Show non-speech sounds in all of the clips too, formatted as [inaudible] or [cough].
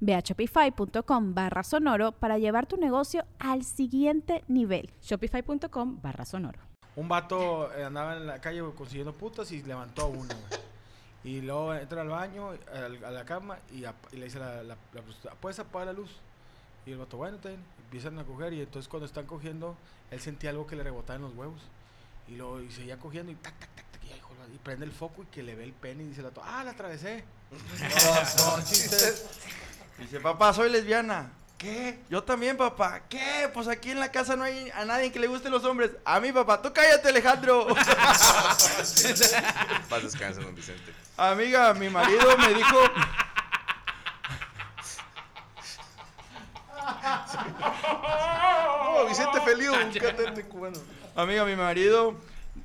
Ve a shopify.com barra sonoro para llevar tu negocio al siguiente nivel. Shopify.com barra sonoro. Un vato eh, andaba en la calle consiguiendo putas y levantó a uno, güey. Y luego entra al baño, a la cama y, le dice la, la, la prostituta, ¿puedes apagar la luz? Y el vato, bueno, bien. Empiezan a coger y entonces cuando están cogiendo, él sentía algo que le rebotaba en los huevos. Y luego y seguía cogiendo y tac, tac, y, prende el foco y que le ve el pene y dice vato, ah, la atravesé. No, no, chistes. Dice, papá, soy lesbiana. ¿Qué? Yo también, papá. ¿Qué? Pues aquí en la casa no hay a nadie que le gusten los hombres. A mí, papá. Tú cállate, Alejandro. [laughs] Paz descansa, don Vicente. Amiga, mi marido me dijo... [laughs] Oh, Vicente Feliu, un cantante cubano. Amiga, mi marido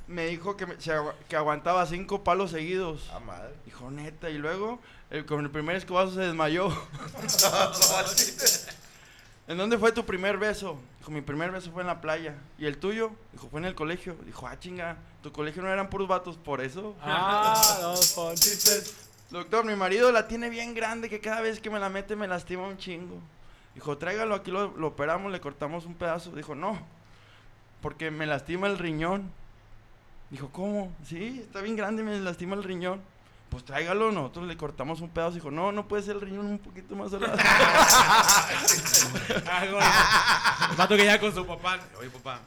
me dijo que, me- se agua- que aguantaba cinco palos seguidos. Ah, madre. Dijo, neta. Y luego, el- con el primer escobazo se desmayó. [laughs] [laughs] ¿En dónde fue tu primer beso? Dijo, mi primer beso fue en la playa. ¿Y el tuyo? Dijo, fue en el colegio. Dijo, ah, chinga, tu colegio no eran puros vatos, por eso. Ah, no. Doctor, mi marido la tiene bien grande que cada vez que me la mete me lastima un chingo. Dijo, tráigalo, aquí lo, lo operamos, le cortamos un pedazo. Dijo, no, porque me lastima el riñón. Dijo, ¿cómo? Sí, está bien grande, me lastima el riñón. Pues tráigalo, nosotros le cortamos un pedazo. Dijo, no, no puede ser el riñón un poquito más. [laughs] El vato que ya con su papá. Oye, papá.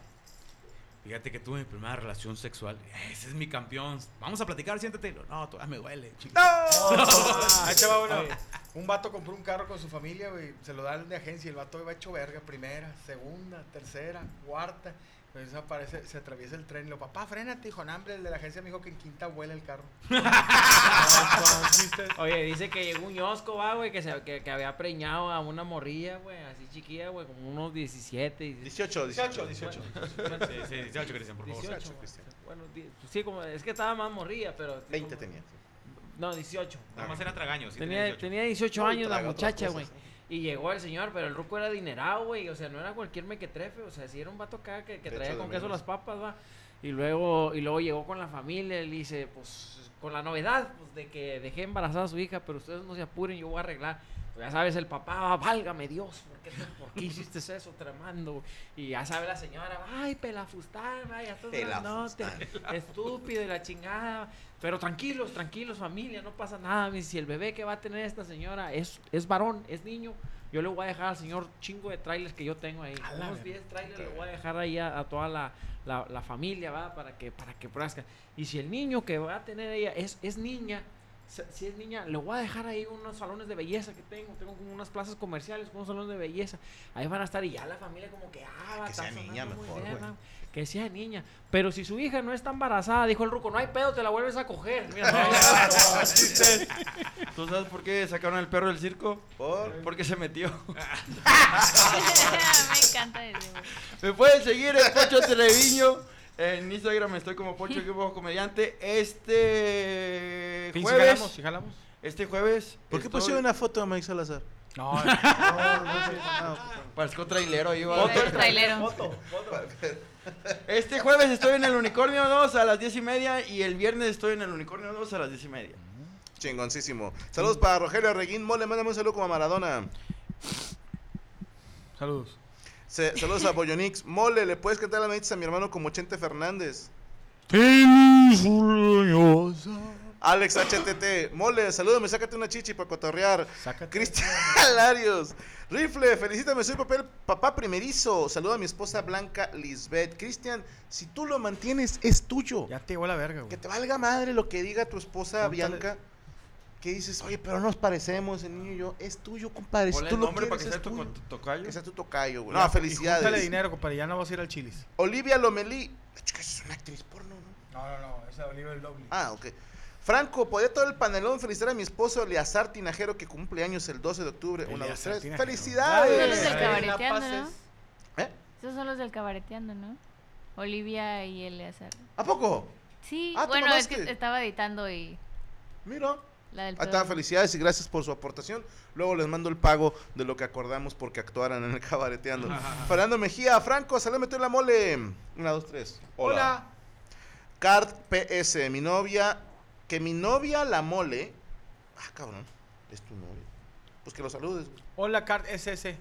Fíjate que tuve mi primera relación sexual. Ese es mi campeón. Vamos a platicar, siéntate. No, todavía me duele. chico. Ahí te va uno. [laughs] Un vato compró un carro con su familia, güey. Se lo dan de agencia y el vato va hecho verga. Primera, segunda, tercera, cuarta. Entonces aparece, se atraviesa el tren y lo, papá, frénate, hijo. No, hombre, el de la agencia me dijo que en quinta vuela el carro. [laughs] Oye, dice que llegó un ñosco, va, güey, que, se, que, que había preñado a una morrilla, güey, así chiquilla, güey, como unos 17. 18, 18. 18, 18. Sí, sí, 18, Cristian, por favor. 18, 18, güey. Cristian. Bueno, pues sí, como, es que estaba más morrilla, pero... 20 como- tenía. No, 18. Nada más era tragaños. sí, Tenía, 18. tenía 18 No, años la muchacha, güey. Y llegó el señor, pero el ruco era adinerado, güey. O sea, no era cualquier mequetrefe. O sea, sí era un vato acá que, traía con queso las papas, va. Y luego, y luego llegó con la familia. Y le dice, pues, con la novedad, pues, de que dejé embarazada a su hija, pero ustedes no se apuren, yo voy a arreglar. Pues ya sabes, el papá, válgame Dios, ¿por qué, te- por qué hiciste eso tremendo? Y ya sabe la señora, ay, pelafustán, ay, ya estás grandote, estúpido y la chingada. Pero tranquilos, tranquilos, familia, no pasa nada. Si el bebé que va a tener esta señora es, es varón, es niño, yo le voy a dejar al señor chingo de trailers que yo tengo ahí. A Unos verga. 10 trailers le voy a dejar ahí a, a toda la, la, la familia, ¿va? Para que, para que pruezca. Y si el niño que va a tener ella es, es niña, si es niña, le voy a dejar ahí unos salones de belleza que tengo. Tengo como unas plazas comerciales con unos salones de belleza. Ahí van a estar y ya la familia como que, ah, va a Que estar sea niña mejor. Que sea niña. Pero si su hija no está embarazada, dijo el ruco, no hay pedo, te la vuelves a coger. Mira, [laughs] ¿Tú sabes por qué sacaron el perro del circo? Por. Porque se metió. [laughs] [laughs] Me encanta ese. Me pueden seguir en Pocho Treviño. En Instagram estoy como Pocho Equipo [laughs] Comediante. Este ¿Sí jueves. jalamos? ¿Sí jalamos? Este jueves. ¿Por qué estoy- pusieron una foto de Mike Salazar? [laughs] No, No, no, Parezco trailero ahí va. Foto trailero. Este jueves estoy en el Unicornio 2 a las 10 y media. Y el viernes estoy en el Unicornio 2 a las 10 y media. Chingoncísimo. Saludos para Rogelio Reguín. Mole, mándame un saludo como a Maradona. saludos. Se- saludos a Boyonix. Mole, ¿le puedes cantar las manitas a mi hermano como Chente Fernández? Alex HTT, mole, salúdame, sácate una chichi para cotorrear. Sácate. Cristian [laughs] Larios, Rifle, felicítame, soy papel, papá primerizo. Saluda a mi esposa Blanca Lisbeth. Cristian, si tú lo mantienes, es tuyo. Ya te llegó la verga, güey. Que te valga madre lo que diga tu esposa Pregúntale. Que dices, oye, pero nos parecemos, el niño y yo. Es tuyo, compadre. Si Ponle tú el lo nombre para que sea es tu, tuyo. tu tocayo. Que sea tu tocayo, güey. No, felicidades. dinero, compadre. Ya no vas a ir al chilis. Olivia Lomelí. Es una actriz porno, ¿no? No, no, no. Esa es Oliver Lovely. Ah, ok. Franco, podría todo el panelón felicitar a mi esposo Eleazar Tinajero que cumple años el 12 de octubre. Una, dos, Eleazar tres. Tinajero. Esos son ¡Felicidades! los del cabareteando, ¿no? ¿Eh? Esos son los del cabareteando, ¿no? Olivia y Eleazar. ¿A poco? Sí, Ah, ¿tú bueno, es que estaba editando y Mira. La del Ahí está, felicidades y gracias por su aportación. Luego les mando el pago de lo que acordamos porque actuaran en el cabareteando. [laughs] Fernando Mejía, Franco, salame tú la mole. Una, dos, tres. Hola. Card PS, mi novia. Que mi novia la mole. Ah, cabrón. Es tu novia. Pues que lo saludes. Hola, Card SS.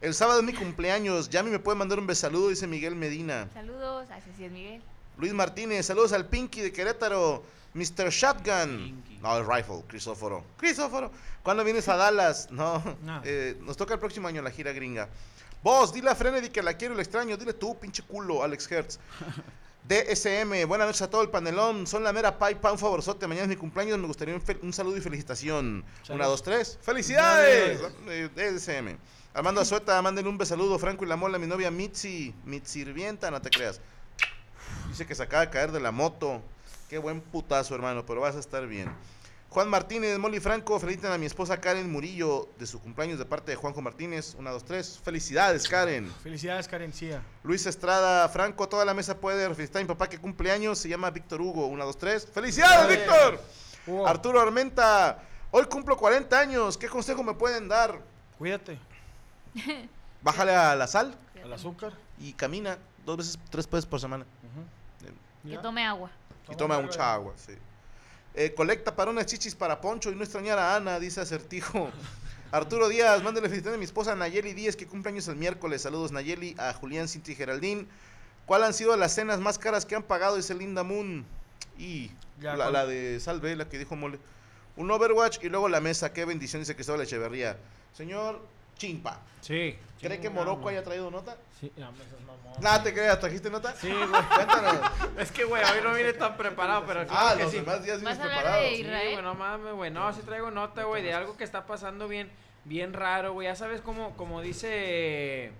El sábado es mi cumpleaños. Yami me puede mandar un besaludo, dice Miguel Medina. Saludos, así sí es Miguel. Luis Martínez, saludos al Pinky de Querétaro. Mr. Shotgun. No, el Rifle, Crisóforo. Crisóforo. ¿Cuándo vienes a Dallas? No. No. [laughs] eh, nos toca el próximo año la gira gringa. Vos, dile a Frenedy que la quiero y la extraño. Dile tú, pinche culo, Alex Hertz. [laughs] DSM, buenas noches a todo el panelón. Son la mera paipa, un favorzote. Mañana es mi cumpleaños. Me gustaría un, saludo y felicitación. Una, dos, tres. ¡Felicidades! Eh, DSM. Armando Azueta, mándenle un besaludo. Franco y la mola, mi novia Mitzi. Mitzirvienta, no te creas. Dice que se acaba de caer de la moto. Qué buen putazo, hermano, pero vas a estar bien. Juan Martínez, Molly Franco, felicitan a mi esposa Karen Murillo de su cumpleaños de parte de Juanjo Martínez. Una, dos, tres. Felicidades, Karen. Felicidades, Karencia. Luis Estrada, Franco, toda la mesa puede felicitar a mi papá que cumple años. Se llama Víctor Hugo. Una, dos, tres. ¡Felicidades, Víctor! Arturo Armenta, hoy cumplo 40 años. ¿Qué consejo me pueden dar? cuídate. Bájale a la sal Al azúcar. y camina dos veces, tres veces por semana. Que tome agua. Y toma mucha agua, sí. Eh, colecta para unas chichis para Poncho y no extrañar a Ana, dice Acertijo. [laughs] Arturo Díaz, mándale felicitaciones a mi esposa Nayeli Díaz, que cumple años el miércoles. Saludos Nayeli, a Julián Cinti Geraldín. ¿Cuál han sido las cenas más caras que han pagado? Dice Linda Moon. Y Ya, la, con- la de Salve, la que dijo Mole. Un Overwatch y luego la mesa. Qué bendición, dice Cristóbal Echeverría. Señor Chimpa, Sí. ¿cree que Morocco haya traído nota? Sí, no, me seas mamón. Nada, te creas, ¿trajiste nota? Sí, [laughs] güey. Cuéntanos. [laughs] Es que, güey, hoy no vine tan preparado, pero Ah, claro que los sí. demás días ¿Vas vienes preparado. Sí, güey, no mames, güey. No, sí traigo nota, güey, de algo que está pasando bien, bien raro, güey. Ya sabes cómo, como dice,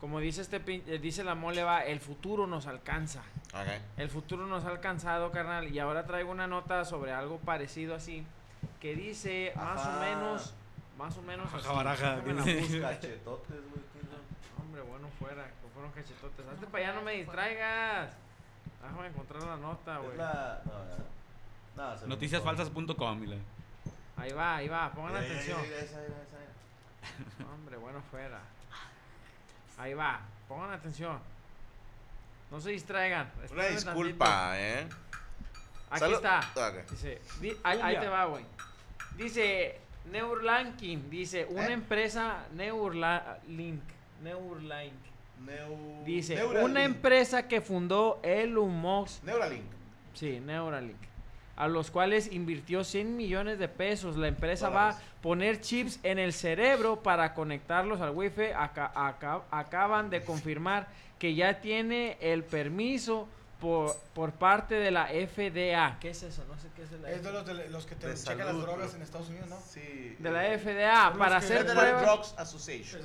como dice este, pin- eh, dice la mole va, el futuro nos alcanza. Ok. El futuro nos ha alcanzado, carnal. Y ahora traigo una nota sobre algo parecido así, que dice más o menos, más o menos. Baja baraja, la. [laughs] Cachetotes, güey. Hombre, bueno fuera, que fueron cachetotes. Hazte para allá, no me distraigas. Déjame encontrar la nota, güey. La. No, no, Noticiasfalsas.com. Ahí va, ahí va, pongan ya, atención. esa era. Hombre, bueno fuera. Ahí va, pongan atención. No se distraigan. Una disculpa, ¿eh? tantito. Aquí Salud. está. Ok. Dice, di- ahí, ahí te va, güey. Dice Neurlanking, dice una ¿Eh? empresa Neuralink, Neuralink. Neu- Dice, Neuralink. una empresa que fundó Elon Musk Neuralink. Sí, Neuralink. A los cuales invirtió 100 millones de pesos. La empresa va a poner chips en el cerebro para conectarlos al wifi. Aca- aca- acaban de confirmar que ya tiene el permiso por, por parte de la FDA. ¿Qué es eso? No sé qué es de la Es de FDA. los, de los que te De checan las salud, drogas bro. en Estados Unidos, ¿no? Sí. De la FDA para los que- hacer Federal pruebas. Drugs Association.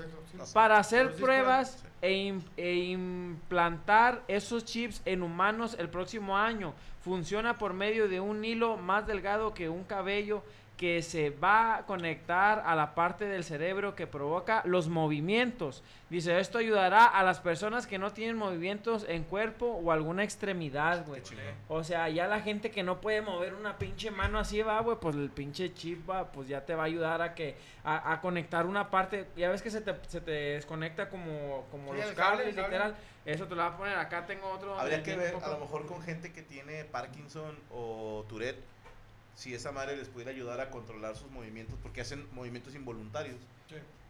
Para hacer pruebas Sí. e, im- e implantar esos chips en humanos el próximo año. Funciona por medio de un hilo más delgado que un cabello que se va a conectar a la parte del cerebro que provoca los movimientos. Dice, esto ayudará a las personas que no tienen movimientos en cuerpo o alguna extremidad, güey. O sea, ya la gente que no puede mover una pinche mano así va, güey, pues el pinche chip va, pues ya te va a ayudar a que a, a conectar una parte. Ya ves que se te, se te desconecta como, como Sí, los cable, cables, cable. Eso te lo vas a poner acá. Tengo otro. Habría que ver a lo mejor con gente que tiene Parkinson o Tourette si esa madre les pudiera ayudar a controlar sus movimientos porque hacen movimientos involuntarios.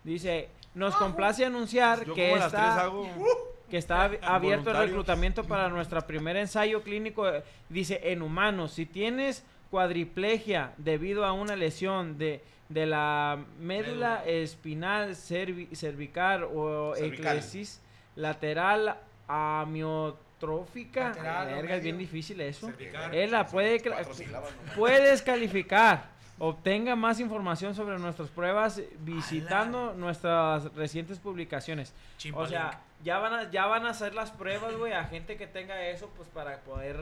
Dice, nos complace anunciar Yo que como las tres está, hago. que está ab- [laughs] abierto el reclutamiento para [laughs] nuestro primer ensayo clínico. eh, Dice, en humanos, si tienes cuadriplegia debido a una lesión de, de la médula espinal cervi- cervical o Cervical. eclesis lateral amiotrófica. Lateral o Verga, es bien difícil eso. Cervical. Él la puede, puedes calificar. Obtenga más información sobre nuestras pruebas visitando nuestras recientes publicaciones. O Chimpalink. sea, ya van a, ya van a hacer las pruebas, güey, a gente que tenga eso, pues para poder,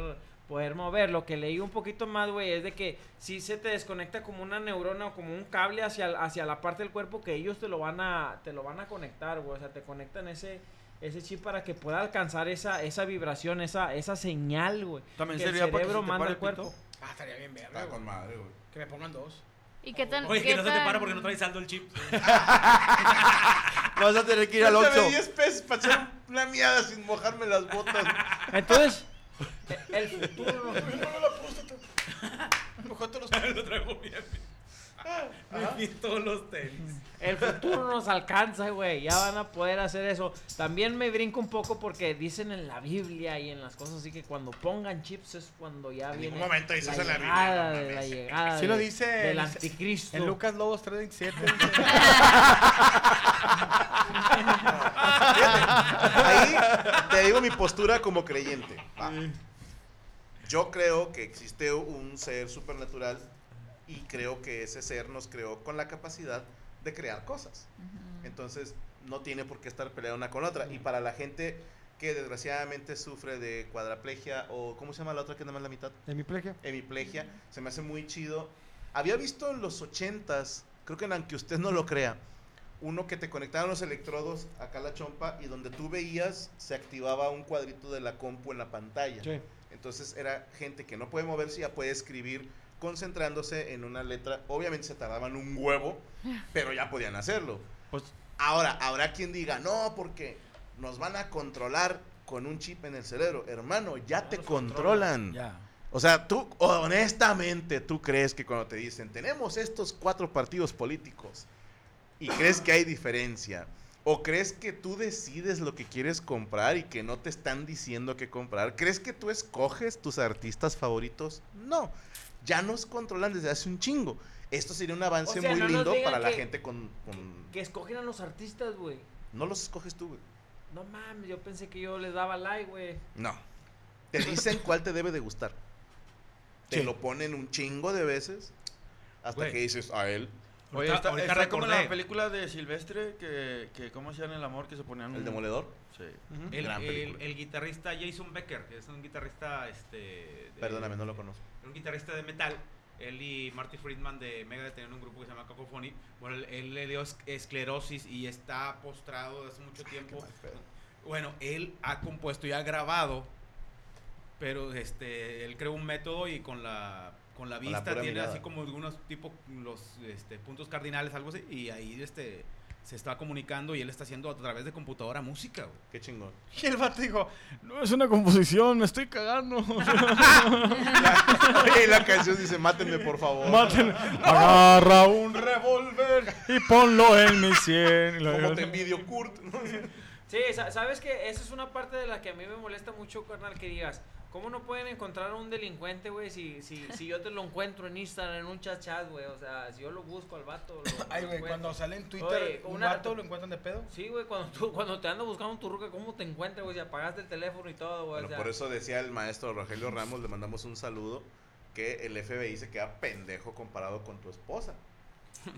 poder mover. Lo que leí un poquito más, güey, es de que si se te desconecta como una neurona o como un cable hacia, hacia la parte del cuerpo que ellos te lo van a, te lo van a conectar, güey. O sea, te conectan ese, ese chip para que pueda alcanzar esa, esa vibración, esa, esa señal, güey. También que el sería para que cerebro se te manda pare al el cuerpo. pito. Ah, estaría bien verga, Está con madre, güey. Que me pongan dos. ¿Y qué tan.? Oye, qué que no se te tan- para porque no trae saldo el chip. [laughs] Vas a tener que ir al Yo te Oxxo. doy 10 pesos para echar una miada sin mojarme las botas. Entonces, [laughs] el futuro. Mejor [laughs] te los Lo traigo bien. Me [laughs] todos los tenis. El futuro nos alcanza, güey. Ya van a poder hacer eso. También me brinco un poco porque dicen en la Biblia y en las cosas así que cuando pongan chips es cuando ya En viene ningún momento dice eso en la Biblia, no de la llegada Sí lo de- dice del en- anticristo. En Lucas Lobos 327. [laughs] Ahí te digo mi postura como creyente. Va. Yo creo que existe un ser supernatural y creo que ese ser nos creó con la capacidad de crear cosas. Entonces, no tiene por qué estar peleada una con la otra. Y para la gente que desgraciadamente sufre de cuadraplegia o ¿cómo se llama la otra que es nada más la mitad? Hemiplegia. hemiplegia, se me hace muy chido. Había visto en los ochentas, creo que en aunque usted no lo crea, uno que te conectaban los electrodos acá a la chompa y donde tú veías se activaba un cuadrito de la compu en la pantalla. Sí. Entonces era gente que no puede moverse, ya puede escribir concentrándose en una letra. Obviamente se tardaban un huevo, pero ya podían hacerlo. Pues Ahora, habrá quien diga, no, porque nos van a controlar con un chip en el cerebro. Hermano, ya te controlan. Ya. O sea, tú, honestamente, tú crees que cuando te dicen, tenemos estos cuatro partidos políticos y crees que hay diferencia, o crees que tú decides lo que quieres comprar y que no te están diciendo qué comprar, crees que tú escoges tus artistas favoritos, no, ya nos controlan desde hace un chingo. Esto sería un avance O sea, muy no lindo para la gente con, con- Que escogen a los artistas, güey. No los escoges tú, güey. No mames, yo pensé que yo les daba like, güey. No. Te dicen cuál te debe de gustar. Te Sí. lo ponen un chingo de veces hasta Güey. que dices a él, Oye, está, ahorita está como la película de Silvestre que, que ¿cómo hacían el amor? Que se ponían el un- demoledor. Sí. El, Gran el- película. el guitarrista Jason Becker, que es un guitarrista, este... de- Perdóname, no lo conozco. Un guitarrista de metal. Él y Marty Friedman de Megadeth tenían un grupo que se llama Cacophony. Bueno, él, le dio es- esclerosis y está postrado desde hace mucho tiempo. Bueno, él ha compuesto y ha grabado, pero este, él creó un método y con la con la Con la vista tiene mirada. así como algunos tipo los este, puntos cardinales, algo así, y ahí este se está comunicando y él está haciendo a través de computadora música. güey. Qué chingón. Y el vato dijo, no es una composición, me estoy cagando. [laughs] Oye, y la canción dice, mátenme por favor. Maten, [laughs] agarra un revólver y ponlo en mi sien. La- Como te envidio, Kurt. Sí, sa- sabes que esa es una parte de la que a mí me molesta mucho, carnal, que digas, ¿cómo no pueden encontrar a un delincuente, güey, si, si, si yo te lo encuentro en Instagram, en un chat chat, güey? O sea, si yo lo busco al vato. lo- [laughs] Ay, güey, cuando sale en Twitter Oye, un una- vato, lo encuentran de pedo. Sí, güey, cuando, tú, cuando te ando buscando tu ruca, ¿cómo te encuentras, güey? Si apagaste el teléfono y todo, güey. Bueno, o sea, por eso decía el maestro Rogelio Ramos, le mandamos un saludo, que el FBI se queda pendejo comparado con tu esposa.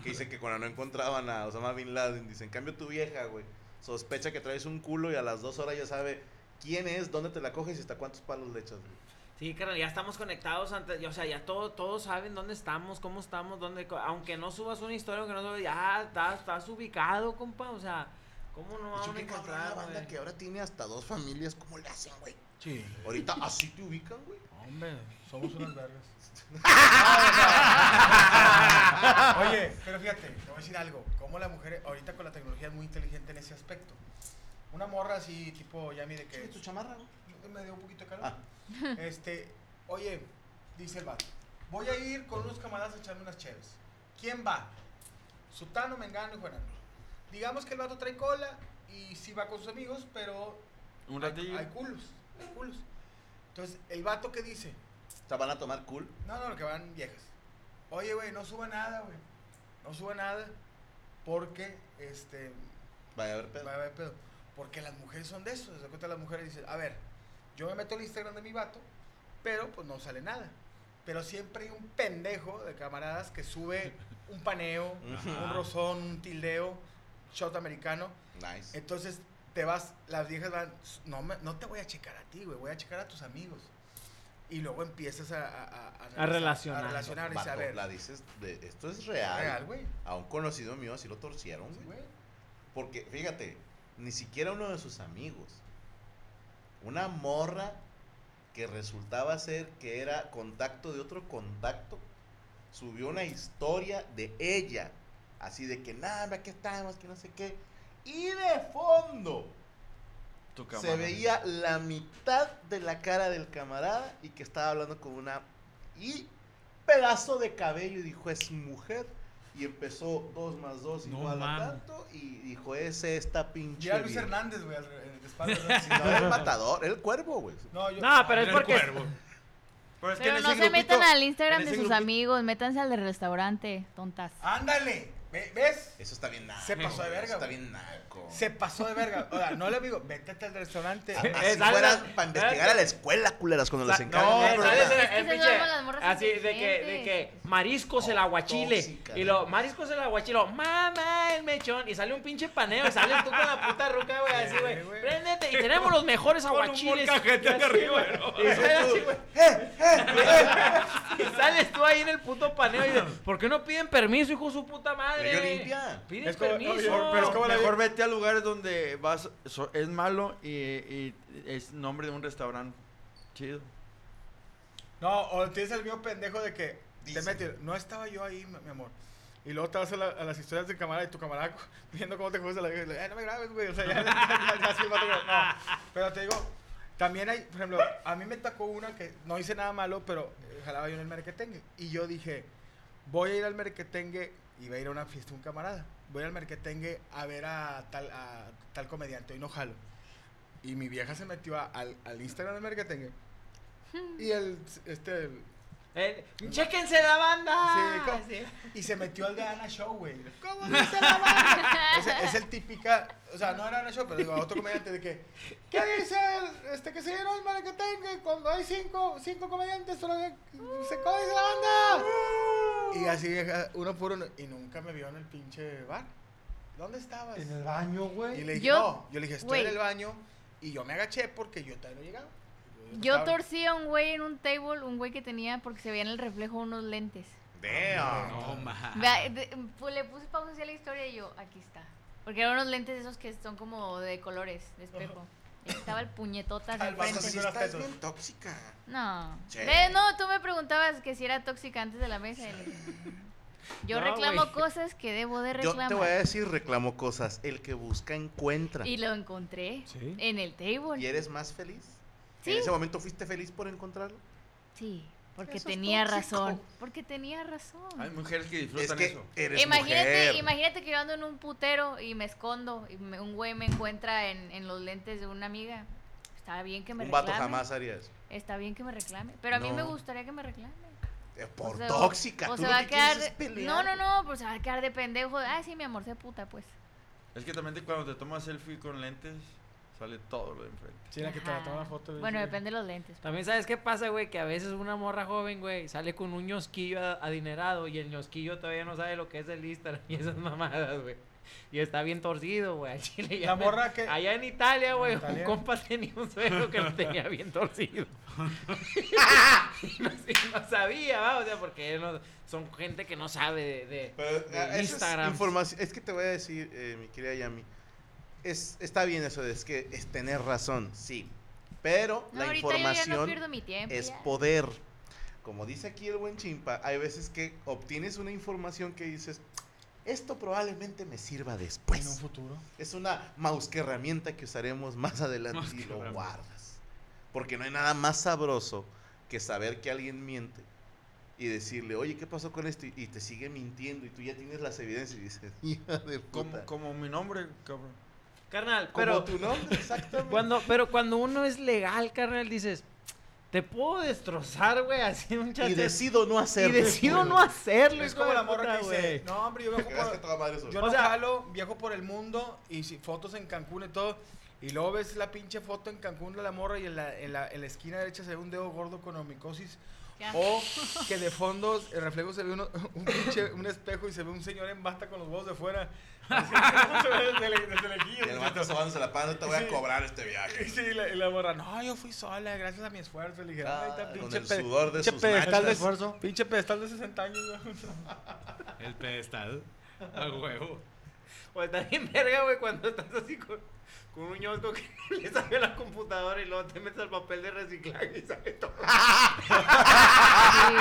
Que dice que cuando no encontraban a Osama Bin Laden, dice, en cambio tu vieja, güey, sospecha que traes un culo y a las dos horas ya sabe quién es, dónde te la coges y hasta cuántos palos le echas, güey. Sí, carnal, ya estamos conectados antes, o sea, ya todo, todos saben dónde estamos, cómo estamos, dónde, aunque no subas una historia, aunque no subas, ya estás, estás ubicado, compa, o sea, ¿cómo no hecho, a cabrón la encontrar, banda que ahora tiene hasta dos familias, ¿cómo le hacen, güey? Sí. Ahorita así te ubican, güey. Hombre, somos unas vergas. [laughs] Oye, pero fíjate, te voy a decir algo. Como la mujer ahorita con la tecnología es muy inteligente en ese aspecto. Una morra así, tipo Yami, de que. tu chamarra, güey? Me dio un poquito de calor. Ah. [laughs] Este, oye, dice el vato. Voy a ir con unos camaradas a echarme unas cheves. ¿Quién va? Sutano, Mengano y Juanano. Digamos que el vato trae cola y sí va con sus amigos, pero Un hay- ratillo. Hay, culos, hay culos. Entonces, el vato que dice, sea, van a tomar cool. No, no, que van viejas. Oye, güey, no suba nada, güey. No suba nada porque, este, Vaya a ver pedo. va a haber pedo. Porque las mujeres son de eso. Se cuenta las mujeres dicen, a ver, yo me meto al Instagram de mi vato, pero pues no sale nada. Pero siempre hay un pendejo de camaradas que sube [laughs] un paneo, un rozón, un tildeo, shot americano. Nice. Entonces te vas, las viejas van, no, me- no te voy a checar a ti, güey, voy a checar a tus amigos. Y luego empiezas a, a, a- analizar, relacionar. A relacionar y Vato, saber. la dices, de, esto es real. Real, güey. A un conocido mío así lo torcieron, Sí, güey. güey. Porque, fíjate, ni siquiera uno de sus amigos. Una morra que resultaba ser que era contacto de otro contacto, subió una historia de ella. Así de que, nada, aquí estamos, que no sé qué. Y de fondo se veía la mitad de la cara del camarada y que estaba hablando con una y pedazo de cabello y dijo es mujer y empezó dos más dos No igual a tanto y dijo ese esta pinche Ya Luis vieja". Hernández, güey, en el [laughs] no, matador el cuervo güey No, yo, No, pero es Era el porque. cuervo. Pero es que Pero en no se metan al Instagram de sus grupito- amigos, métanse al del restaurante, tontas. Ándale, ¿ves? eso está bien naco Se pasó de verga, eso está bien naco Se pasó de verga. O sea, no le digo, vete al restaurante. así Eh, dale, fueran dale. para investigar a la escuela culeras cuando les Sa- encargan no, el- Es las así de que, de que mariscos el aguachile tóxica, y ¿no? lo mariscos el aguachile mamá el mechón y sale un pinche paneo y sales tú con la puta ruca güey así Sí, güey préndete y tenemos los mejores Con un aguachiles Y así, de arriba, güey, ¿no? y sales así, güey. [laughs] y sales tú ahí en el puto paneo y dices ¿por qué no piden permiso hijo de su puta madre? Es como- permiso pero es como la- Mejor vete a lugares donde vas, so- es malo y, y es nombre de un restaurante chido. No, o tienes el mío pendejo de que Dice. te metes. No estaba yo ahí, mi amor. Y luego te vas a, la- a las historias de camarada y tu camarada [laughs] viendo cómo te juegas a la le, "Eh, no me grabes, güey. O sea, ya, ya, ya, ya, sí, no. Pero te digo, también hay, por ejemplo, a mí me tocó una que no hice nada malo, pero eh, jalaba yo en el merquetengue. Y yo dije, voy a ir al merquetengue y voy a ir a una fiesta un camarada. Voy al merquetengue a ver a tal, a tal comediante. Hoy no jalo. Y mi vieja se metió a- al, al Instagram del merquetengue. [laughs] Y el, este, el- Eh, chéquense la banda Sí, ¿cómo? Sí. Y se metió al de Ana Show, güey. ¿Cómo dice la banda? [laughs] Es, es el típica, o sea, no era Ana Show, pero digo, otro comediante de que, ¿qué dice el- este que se llenó el marketing cuando hay cinco, cinco comediantes, solo se ¿cómo dice la banda? Y así, uno por uno, y nunca me vio en el pinche bar. ¿Dónde estabas? baño, Y güey. le dije, Yo- no, yo le dije, estoy en el baño, y yo me agaché porque yo todavía no llegaba. Yo estaba- torcí a un güey en un table, un güey que tenía, porque se veía en el reflejo unos lentes. Damn. No, de- pues, le puse pausa hacia la historia y yo, aquí está. Porque eran unos lentes esos que son como de colores, de espejo. Y [laughs] estaba el puñetotas sí sí las estás bien tóxica No. Sí. No, tú me preguntabas que si era tóxica antes de la mesa. Yo No, reclamo cosas que debo de yo reclamar. te voy a decir reclamo cosas el que busca encuentra Y lo encontré Sí. en el table. ¿Y eres más feliz? Sí. ¿En ese momento fuiste feliz por encontrarlo? Sí, porque Eso tenía razón. Porque tenía razón. Hay mujeres que Es disfrutan que eso. eres Imagínate, mujer. imagínate que yo ando en un putero y me escondo y me- un güey me encuentra en, en los lentes de una amiga. Está bien que me Un vato reclame. jamás haría eso. Está bien que me reclame. Pero a mí me No. gustaría que me reclame. Eh, Por O sea, tóxica. O tú se lo va que a quedar. No, no, no, pues se va a quedar de pendejo. Ay, sí, mi amor, sé puta, pues. Es que también te- cuando te tomas selfie con lentes, sale todo lo de enfrente. Sí, la que te la toma la foto. de Bueno, ese- depende de los lentes. También sabes qué pasa, güey, que a veces una morra joven, güey, sale con un ñosquillo adinerado y el ñosquillo todavía no sabe lo que es el Instagram y esas [laughs] mamadas, güey. Y está bien torcido, güey. chile ya La me- morra que- Allá en Italia, güey, En un compa tenía un suegro que lo tenía bien torcido. y [laughs] [laughs] no, y no sabía, ¿va? O sea, porque no- son gente que no sabe de, de- Pero de ah, es Instagram. información. Es que te voy a decir, eh, mi querida Yami. Es, está bien eso, de- es que es tener razón, sí. Pero No, la no información pierdo mi tiempo. es ya. poder. Como dice aquí el buen chimpa, hay veces que obtienes una información que dices, esto probablemente me sirva En un después. futuro. Es una mouse que herramienta que usaremos más adelante y lo guardas. Porque no hay nada más sabroso que saber que alguien miente y decirle, oye, ¿qué pasó con esto? Y, te sigue mintiendo y tú ya tienes las evidencias y dices, [laughs] hija de Como, puta. como mi nombre, cabrón. Carnal, Como pero tu nombre, [laughs] exactamente. cuando, pero cuando uno es legal, carnal, dices, te puedo destrozar, güey, así un chat. Y decido no hacerlo. Y decido no hacerlo, Es como la morra que dice, güey. no, hombre, yo viajo veas [laughs] que por... toda madre. Yo O no sea- jalo, viajo por el mundo y si, fotos en Cancún y todo. Y luego ves la pinche foto en Cancún de la morra y en la, en la, en la esquina derecha se ve un dedo gordo con omicosis. O que de fondo, el reflejo se ve uno- [laughs] un pinche, un espejo y se ve un señor en bata con los huevos de fuera. [laughs] Desde el- el lejillo, Y el vato sobándose la panza, te voy a cobrar este viaje. [laughs] sí, y la, y la morra, no, yo fui sola, gracias a mi esfuerzo. Le dije, Ah, "Ay, está con pinche el sudor de sus pedestal de nachas. Pinche pedestal de 60 años. El pedestal. A huevo. O está bien verga, güey, cuando estás así con, con un ñosco que no [laughs] le sabe la computadora y luego te metes al papel de reciclaje y sale todo. Sí.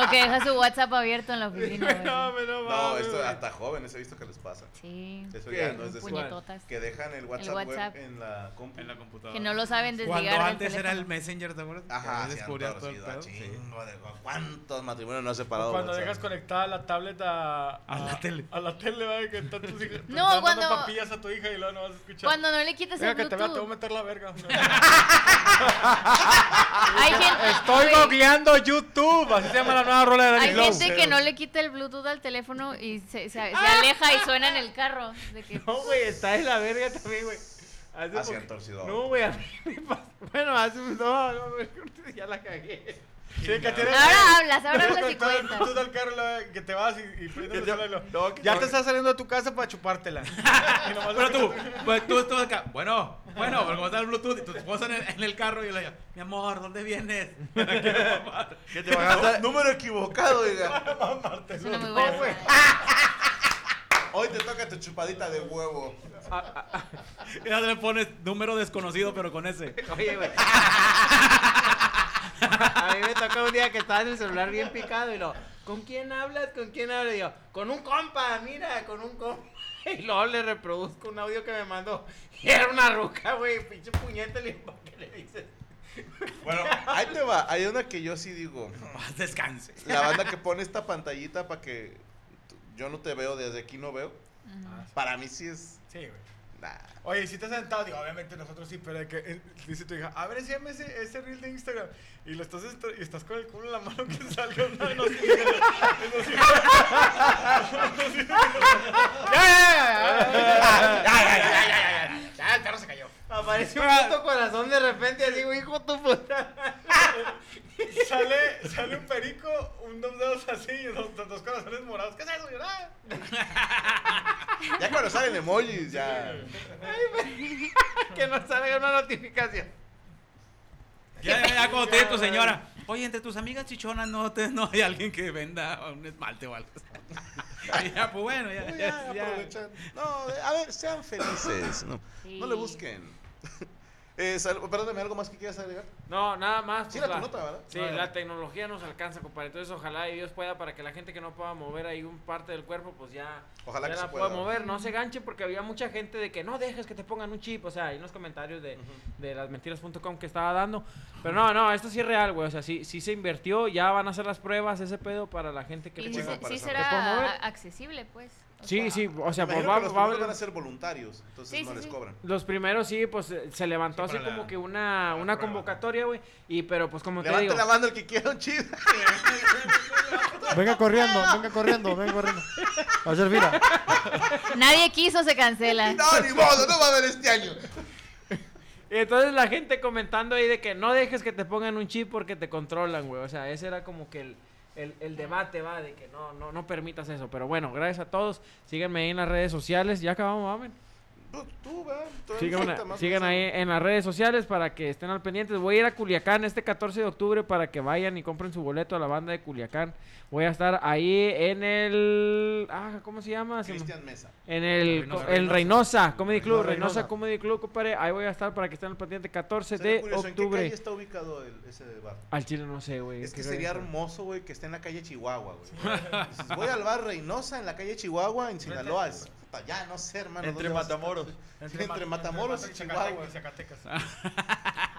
O que deja su WhatsApp abierto en la oficina. güey. no, me no, No, mames, esto güey. hasta jóvenes he visto que les pasa. Sí. Eso ya no es de Puñetotas. que dejan el WhatsApp, WhatsApp. web en la compu. En la computadora. Que no lo saben desligar Cuando del antes era teléfono. el Messenger, ¿te acuerdas? Ajá, Que sí, descubrías todo el torcido a pedo. Sí. chingo de- ¿Cuántos matrimonios no ha separado Cuando WhatsApp? dejas conectada la tablet a, A la tele. A la tele, ¿verdad? Que están tus hijas. No, dando cuando- papillas a tu hija y luego no vas a escuchar. Cuando no le quitas Venga, el que te vea, te voy a Bluetooth. meter la verga. [laughs] Hay gente, Estoy güey, googleando YouTube. Así se llama la nueva rola de Danny Hay Glow. gente que no le quita el Bluetooth al teléfono y se, se, se aleja y suena en el carro. De que, No, güey, está en la verga también, güey. Hace Así torcido. No, güey, a mí me pasa. [laughs] Bueno, hace un. No, no, güey, [laughs] ya la cagué. Sí, que tienes. Ahora hablas, ahora [laughs] hablas y cuentas. Bluetooth al carro, la- que te vas y, y prendes el no, Ya no. te estás saliendo de tu casa para chupártela. [laughs] Pero tú, pues tú, tú acá. Bueno, bueno, pero como está el Bluetooth y tu esposa en el, en el carro y le digo, mi amor, ¿dónde vienes? [laughs] Me la quiero mamar. Que te bajaste. Número equivocado, oiga. Es una muy buena güey. frase. Hoy te toca tu chupadita de huevo. Y ya le pones número desconocido, pero con ese. Oye, güey. A mí me tocó un día que estaba en el celular bien picado y lo, ¿con quién hablas? ¿Con quién hablas? Y yo, con un compa, mira, con un compa. [laughs] Y luego le reproduzco un audio que me mandó. Y era una ruca, güey, pinche puñete, le digo, ¿para qué le dices? Bueno, ahí te va. Hay una que yo sí digo. [laughs] Paz, descanse. La banda que pone esta pantallita para que yo no te veo, desde aquí no veo. Para mí sí es. Sí, güey. Nah. Oye, si ¿sí te has sentado, digo, obviamente nosotros sí, pero que eh, dice tu hija, a ver, abre ese, ese reel de Instagram y lo estás est y estás con el culo en la mano que salga una ya, el perro se cayó. Apareció un puto corazón de repente, digo, hijo tu puta. Sale, sale un perico, un dos dedos así y dos, dos, corazones morados. ¿Qué es eso? Yo, "Ah". Ya cuando salen emojis, ya. que nos salga una notificación. Ya, ya, te tu señora, oye, entre tus amigas chichonas no, te, no hay alguien que venda un esmalte o algo. [laughs] Ya, pues bueno, ya. Ya, ya. aprovechan. No, a ver, sean felices. No, no le busquen. Eh, sal- perdóname, ¿algo más que quieras agregar? No, nada más. Sí, pues, era tu nota, ¿verdad? Sí, la no. tecnología nos alcanza, compadre. Entonces, ojalá y Dios pueda para que la gente que no pueda mover ahí un parte del cuerpo, pues ya, Ojalá ya que la se pueda pueda. mover. No se ganchen porque había mucha gente de que no dejes que te pongan un chip. O sea, hay unos comentarios de, de lasmentiras.com que estaba dando. Pero no, no, esto sí es real, güey. O sea, sí, sí se invirtió. Ya van a hacer las pruebas, ese pedo para la gente que Y le se- para sí será accesible, pues. O Sí, sea, sí, o sea, pues va, que los va a primeros haber- van a ser voluntarios, entonces Sí, no sí, les sí. cobran. Los primeros sí, pues se levantó Sí, así la- como que una, una prueba. convocatoria, güey. Y pero pues como te Levante digo. la mano el que quiera un chip. [laughs] Venga corriendo, venga corriendo, venga corriendo. A hacer fila. Nadie quiso, se cancela. No, ni modo, no va a haber este año. Y entonces la gente comentando ahí de que no dejes que te pongan un chip porque te controlan, güey. O sea, ese era como que el, el, el debate, va, de que no, no, no permitas eso. Pero bueno, gracias a todos. Síganme ahí en las redes sociales. Ya acabamos, mamen. Tú, Sigan, sigan ahí en las redes sociales para que estén al pendiente. Voy a ir a Culiacán este 14 de octubre para que vayan y compren su boleto a la banda de Culiacán. Voy a estar ahí en el... Ah, ¿cómo se llama? Cristian Mesa. En el, Reynosa. co- Reynosa Comedy Club, No, Reynosa Reynosa. Comedy Club, compadre. Ahí voy a estar para que estén al pendiente 14 Sería de curioso, ¿En qué octubre. calle está ubicado el- ese bar? Al chile no sé, güey. Es que sería hermoso, güey, que esté en la calle Chihuahua, güey. Voy al bar Reynosa en la calle Chihuahua, en Sinaloa. Puta, ya, no sé, hermano. Entre. Matamoros. [laughs] Entre, Matamoros y Chihuahua. Zacatecas. [laughs]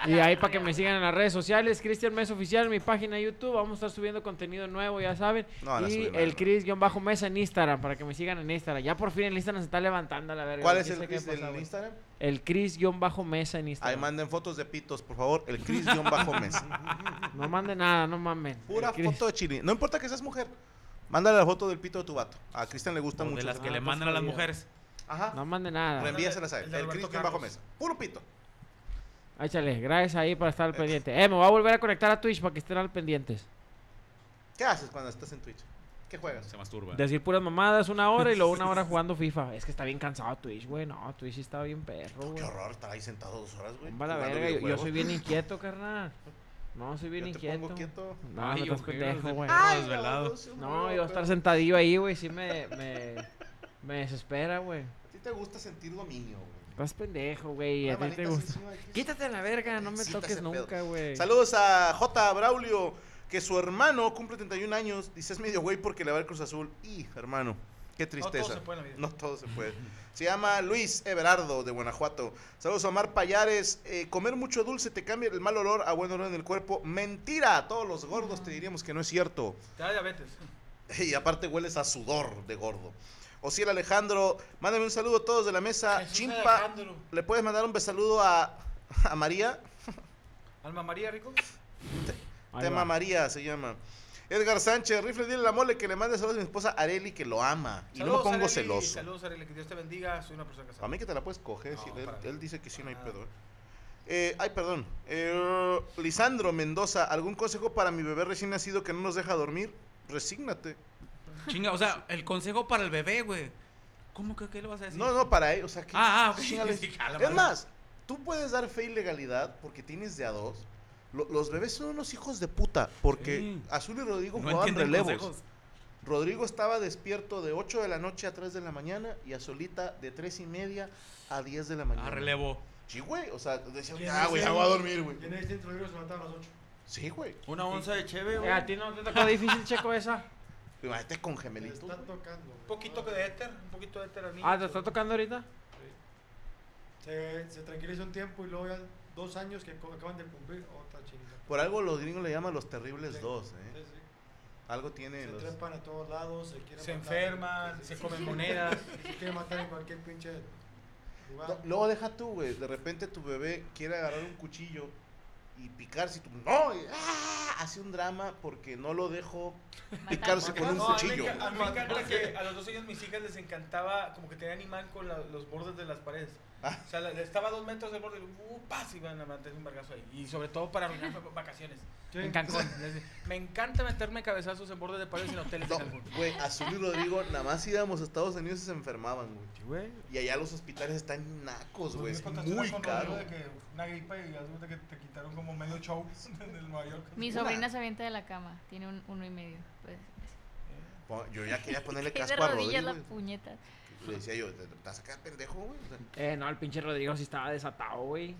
Y ahí para que me sigan en las redes sociales, Cristian Mesa Oficial, en mi página de YouTube. Vamos a estar subiendo contenido nuevo, ya saben. No, y el no. Chris-Mesa en Instagram, para que me sigan en Instagram. Ya por fin el Instagram se está levantando a la verga. ¿Cuál es ¿Quién el pasa, güey? Instagram? El Chris-Mesa en Ahí Instagram. manden fotos de pitos, por favor. El Chris-Mesa. [laughs] No manden nada, no mamen. Pura foto de chili. No importa que seas mujer. Mándale la foto del pito de tu vato. A Cristian le gusta O mucho. de las que Ah, le pues, mandan a las mujeres. Ajá. No manden nada. Reenvíaselas a él. El El Roberto Chris-Mesa. Carlos. Puro pito. Échale, gracias ahí para estar al pendiente. Eh, me voy a volver a conectar a Twitch para que estén al pendientes. ¿Qué haces cuando estás en Twitch? ¿Qué juegas? Se masturba. Decir puras mamadas una hora y luego una hora [laughs] jugando FIFA. Es que está bien cansado Twitch, güey. No, Twitch sí está bien perro, Qué güey. horror estar ahí sentado dos horas, güey. Jugando verga, yo, yo soy bien inquieto, carnal. [laughs] No, soy bien Yo te inquieto. pongo quieto. No, Ay, no estás ojeros pendejo, de güey. no, No, yo estar sentadillo ahí, güey, sí me, me, me desespera, güey. A ti te gusta sentir dominio, güey. Estás pendejo, güey. A ti te gusta. Quítate la verga, no me toques nunca, güey. Saludos a J. Braulio, que su hermano cumple 31 años. Dice es medio güey porque le va el Cruz Azul. Y, hermano, qué tristeza. todo se puede en la vida. No todo se puede. Se llama Luis Everardo de Guanajuato. Saludos a Omar Payares. Eh, comer mucho dulce te cambia el mal olor a buen olor en el cuerpo. Mentira. Todos los gordos te diríamos que no es cierto. Te da diabetes. [laughs] Y aparte hueles a sudor de gordo. Osiel Alejandro, mándame un saludo a todos de la mesa. Jesús Chimpa, Alejandro. ¿le puedes mandar un besaludo a, a María? [laughs] Alma María, Rico. Tema va. María se llama. Edgar Sánchez, rifle, dile a la mole que le mande saludos a mi esposa Areli, que lo ama. Y no me pongo Arely, celoso. Saludos, Arely, que Dios te bendiga. Soy una persona casada. A mí que te la puedes coger, No, si él, dice que sí, no hay pedo. ¿eh? Ay, perdón. Eh, Lisandro Mendoza, ¿algún consejo para mi bebé recién nacido que no nos deja dormir? Resígnate. Chinga, o sea, el consejo para el bebé, güey. ¿Cómo que qué le vas a decir? No, no, para él. O sea, que. Ah, ah, ok. chingale. [laughs] Es más, tú puedes dar fe y legalidad porque tienes de a dos. Lo- los bebés son unos hijos de puta porque Sí. Azul y Rodrigo No jugaban relevos. consejos. Rodrigo estaba despierto de 8 de la noche a 3 de la mañana y Azulita de 3 y media a 10 de la mañana. Ah, relevo. Sí, güey. O sea, decía, ¿Quién ya, es güey, ya voy a dormir, güey. ¿Quién es este intro? Se levantaba a las 8. Sí, güey. Una onza de cheve, Eh, güey. a ti no te tocó difícil, checo, esa. Imagínate con Me gemelitos. está tocando. güey. Un poquito de éter, un poquito de éter al niño. Ah, ¿te está tocando ahorita? Se, se tranquiliza un tiempo y luego ya dos años que acaban de cumplir otra chingada. Por algo los gringos le llaman los terribles Sí. dos, Sí, ¿eh? sí. Algo tiene Se los... trepan a todos lados, se quieren Se matar, enferman, sí, se sí, comen sí. monedas. [laughs] Se quieren matar en cualquier pinche lugar. No, luego deja tú, güey. De repente tu bebé quiere agarrar un cuchillo y picarse y tú, no, y, ¡ah! hace un drama porque no lo dejo picarse con un No, cuchillo. A mí me encanta que a los dos años mis hijas les encantaba como que tenían imán con la- los bordes de las paredes. Ah. O sea, estaba a dos metros del borde y uh, ¡pas! iban a meterse un vergazo ahí. Y sobre todo para arruinar va- [laughs] vacaciones. Sí. En Cancún. [laughs] Me encanta meterme cabezazos en bordes de paredes en hoteles No, de Cancún. güey, Azul y Rodrigo, nada más íbamos a Estados Unidos y se enfermaban, güey. Y allá los hospitales están nacos, güey. Es muy caro. De que una gripa y cuenta que te quitaron como medio show [laughs] en el Nueva York. Mi Una. sobrina se avienta de la cama. Tiene un uno y medio. Pues, Yo ya quería ponerle casco a rodillas la Rodrigo. puñeta. Le decía yo, ¿te vas a quedar pendejo, güey? O sea, Eh, no, el pinche Rodrigo sí estaba desatado, güey.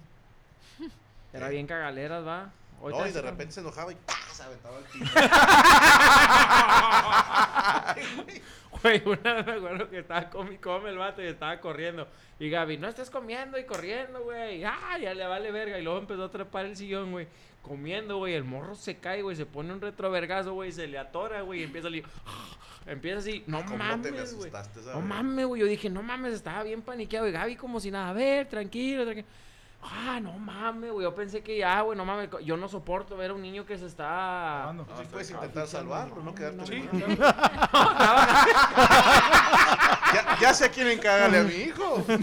[laughs] Era bien cagaleras, va. No, y de repente se enojaba y ¡pah! se aventaba al piso. [laughs] Güey, una vez me acuerdo que estaba come el vato y estaba corriendo. Y Gaby, no estés comiendo y corriendo, güey. Ah, ya le vale verga. Y luego empezó a trepar el sillón, güey. Comiendo, güey. El morro se cae, güey. Se pone un retrovergazo, güey. Se le atora, güey. Y empieza a li- [gasps] Empieza así. No ¿Cómo te me mames, güey. No mames, güey. Yo dije, no mames, estaba bien paniqueado. Y Gaby como si nada. A ver, tranquilo, tranquilo. Ah, no mames, güey. Yo pensé que ya, güey, no mames. Yo no soporto ver a un niño que se está... Grabando. Sí, puedes intentar salvarlo, no quedarte Sí, [laughs] ya, ya sé a quién a mi hijo. [laughs]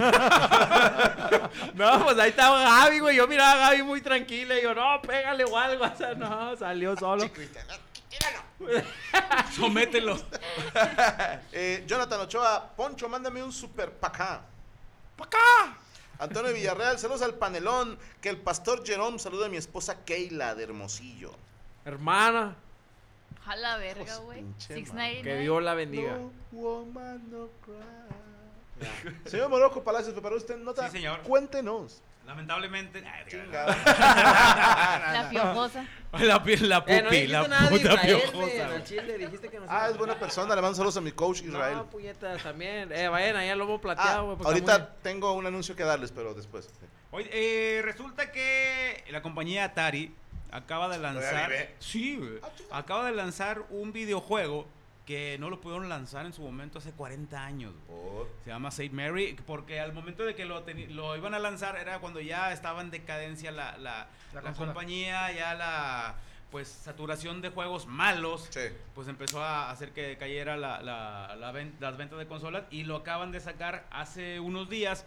No, pues ahí estaba Gaby, güey. Yo miraba a Gaby muy tranquila y yo, no, pégale o algo. [laughs] O sea, no, salió solo. Sí, ah. Somételo. Eh, Jonathan Ochoa, Poncho, mándame un super pacá. ¡Pacá! Antonio Villarreal, saludos al panelón. Que el pastor Jerome saluda a mi esposa Keila de Hermosillo. Hermana, A la verga, güey. que. Dios la bendiga. No woman, no cry. Señor Morocco Palacios, ¿preparó usted nota? Sí, señor. Cuéntenos. Lamentablemente. [laughs] La piojosa. La, la pupi, Eh, no dijiste la puta Israel, piojosa. men, güey. al chile, dijiste que no Ah, es buena persona. Le mando saludos a mi coach Israel. No, puñetas, también. Eh, vayan allá al lobo Ah, plateado, está ahorita tengo un anuncio que darles, pero después. Oye, eh, resulta que la compañía Atari acaba de lanzar. Sí, güey, acaba de lanzar un videojuego que no lo pudieron lanzar en su momento hace 40 años. Por- Se llama Saint Mary, porque al momento de que lo, lo iban a lanzar era cuando ya estaba en decadencia la, la, La compañía, ya la pues saturación de juegos malos, Sí. pues empezó a hacer que cayera la, la- la ven- las ventas de consolas y lo acaban de sacar hace unos días.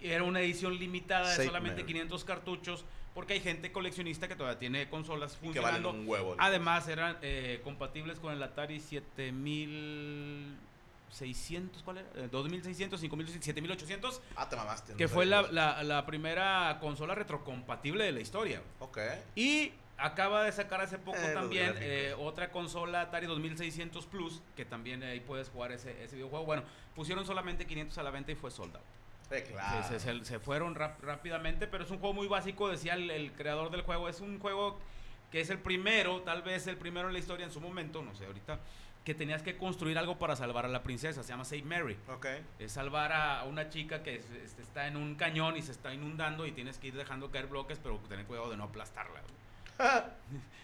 Era una edición limitada de Saint solamente Mary. 500 cartuchos porque hay gente coleccionista que todavía tiene consolas Y que valen funcionando. un huevo. Además eran eh, compatibles con el Atari 7600, ¿cuál era? Eh, 2600, 5600, 7800, Ah, te mamaste. no que fue la, sabía la- la primera consola retrocompatible de la historia. Ok. Y acaba de sacar hace poco Eh, también eh, otra consola Atari 2600 Plus, que también ahí puedes jugar ese, ese videojuego. Bueno, pusieron solamente 500 a la venta y fue sold out. Eh, claro. Se, se- se fueron rápidamente, pero es un juego muy básico, decía el, el creador del juego. Es un juego que es el primero, tal vez el primero en la historia en su momento, no sé, ahorita, que tenías que construir algo para salvar a la princesa. Se llama Saint Mary. Ok. Es salvar a una chica que es- este, está en un cañón y se está inundando y tienes que ir dejando caer bloques, pero tener cuidado de no aplastarla. [laughs]